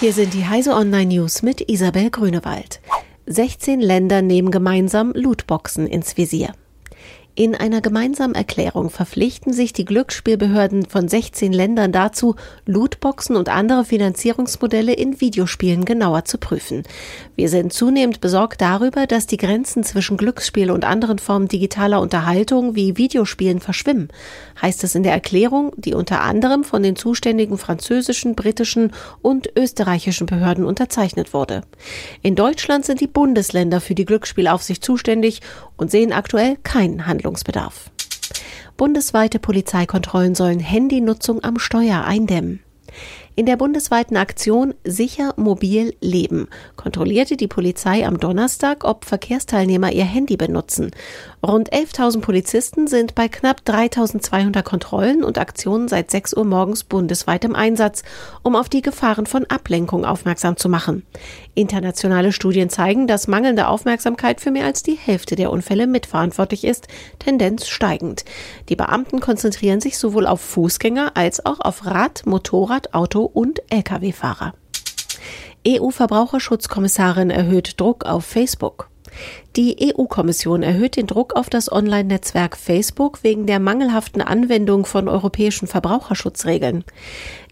Hier sind die Heise Online News mit Isabel Grünewald. 16 Länder nehmen gemeinsam Lootboxen ins Visier. In einer gemeinsamen Erklärung verpflichten sich die Glücksspielbehörden von 16 Ländern dazu, Lootboxen und andere Finanzierungsmodelle in Videospielen genauer zu prüfen. Wir sind zunehmend besorgt darüber, dass die Grenzen zwischen Glücksspiel und anderen Formen digitaler Unterhaltung wie Videospielen verschwimmen, heißt es in der Erklärung, die unter anderem von den zuständigen französischen, britischen und österreichischen Behörden unterzeichnet wurde. In Deutschland sind die Bundesländer für die Glücksspielaufsicht zuständig und sehen aktuell keinen Handlungsbedarf. Bundesweite Polizeikontrollen sollen Handynutzung am Steuer eindämmen. In der bundesweiten Aktion Sicher Mobil Leben kontrollierte die Polizei am Donnerstag, ob Verkehrsteilnehmer ihr Handy benutzen. Rund 11.000 Polizisten sind bei knapp 3.200 Kontrollen und Aktionen seit 6 Uhr morgens bundesweit im Einsatz, um auf die Gefahren von Ablenkung aufmerksam zu machen. Internationale Studien zeigen, dass mangelnde Aufmerksamkeit für mehr als die Hälfte der Unfälle mitverantwortlich ist, Tendenz steigend. Die Beamten konzentrieren sich sowohl auf Fußgänger als auch auf Rad, Motorrad, Auto und Lkw-Fahrer. EU-Verbraucherschutzkommissarin erhöht Druck auf Facebook. Die EU-Kommission erhöht den Druck auf das Online-Netzwerk Facebook wegen der mangelhaften Anwendung von europäischen Verbraucherschutzregeln.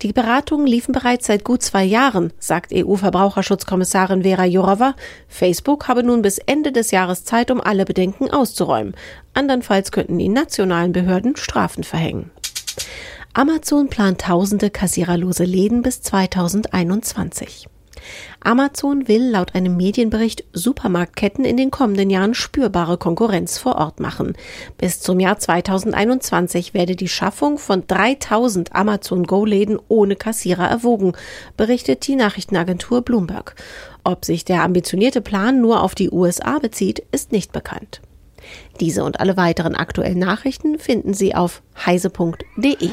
Die Beratungen liefen bereits seit gut zwei Jahren, sagt EU-Verbraucherschutzkommissarin Vera Jourova. Facebook habe nun bis Ende des Jahres Zeit, um alle Bedenken auszuräumen. Andernfalls könnten die nationalen Behörden Strafen verhängen. Amazon plant tausende kassiererlose Läden bis 2021. Amazon will laut einem Medienbericht Supermarktketten in den kommenden Jahren spürbare Konkurrenz vor Ort machen. Bis zum Jahr 2021 werde die Schaffung von 3000 Amazon Go-Läden ohne Kassierer erwogen, berichtet die Nachrichtenagentur Bloomberg. Ob sich der ambitionierte Plan nur auf die USA bezieht, ist nicht bekannt. Diese und alle weiteren aktuellen Nachrichten finden Sie auf heise.de.